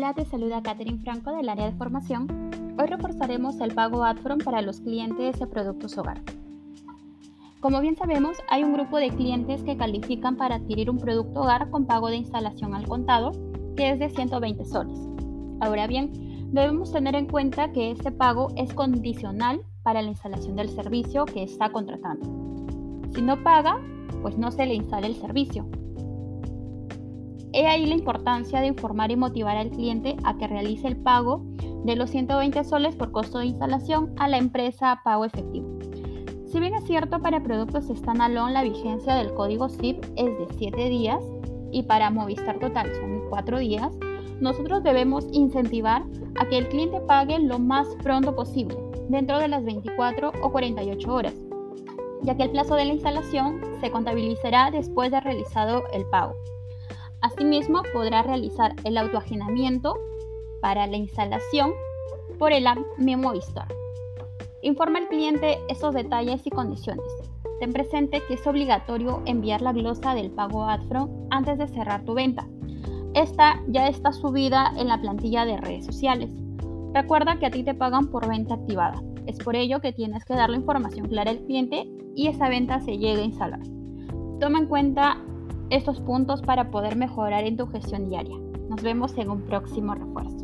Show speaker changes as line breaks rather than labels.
Hola, te saluda Catherine Franco del área de formación. Hoy reforzaremos el pago Adfront para los clientes de productos hogar. Como bien sabemos, hay un grupo de clientes que califican para adquirir un producto hogar con pago de instalación al contado, que es de 120 soles. Ahora bien, debemos tener en cuenta que este pago es condicional para la instalación del servicio que está contratando. Si no paga, pues no se le instala el servicio. He ahí la importancia de informar y motivar al cliente a que realice el pago de los 120 soles por costo de instalación a la empresa Pago Efectivo. Si bien es cierto para productos standalone la vigencia del código SIP es de 7 días y para Movistar Total son 4 días, nosotros debemos incentivar a que el cliente pague lo más pronto posible, dentro de las 24 o 48 horas, ya que el plazo de la instalación se contabilizará después de realizado el pago. Asimismo, podrá realizar el autoagenamiento para la instalación por el app. Informa al cliente esos detalles y condiciones. Ten presente que es obligatorio enviar la glosa del pago AdFront antes de cerrar tu venta. Esta ya está subida en la plantilla de redes sociales. Recuerda que a ti te pagan por venta activada. Es por ello que tienes que dar la información clara al cliente y esa venta se llegue a instalar. Toma en cuenta estos puntos para poder mejorar en tu gestión diaria. Nos vemos en un próximo refuerzo.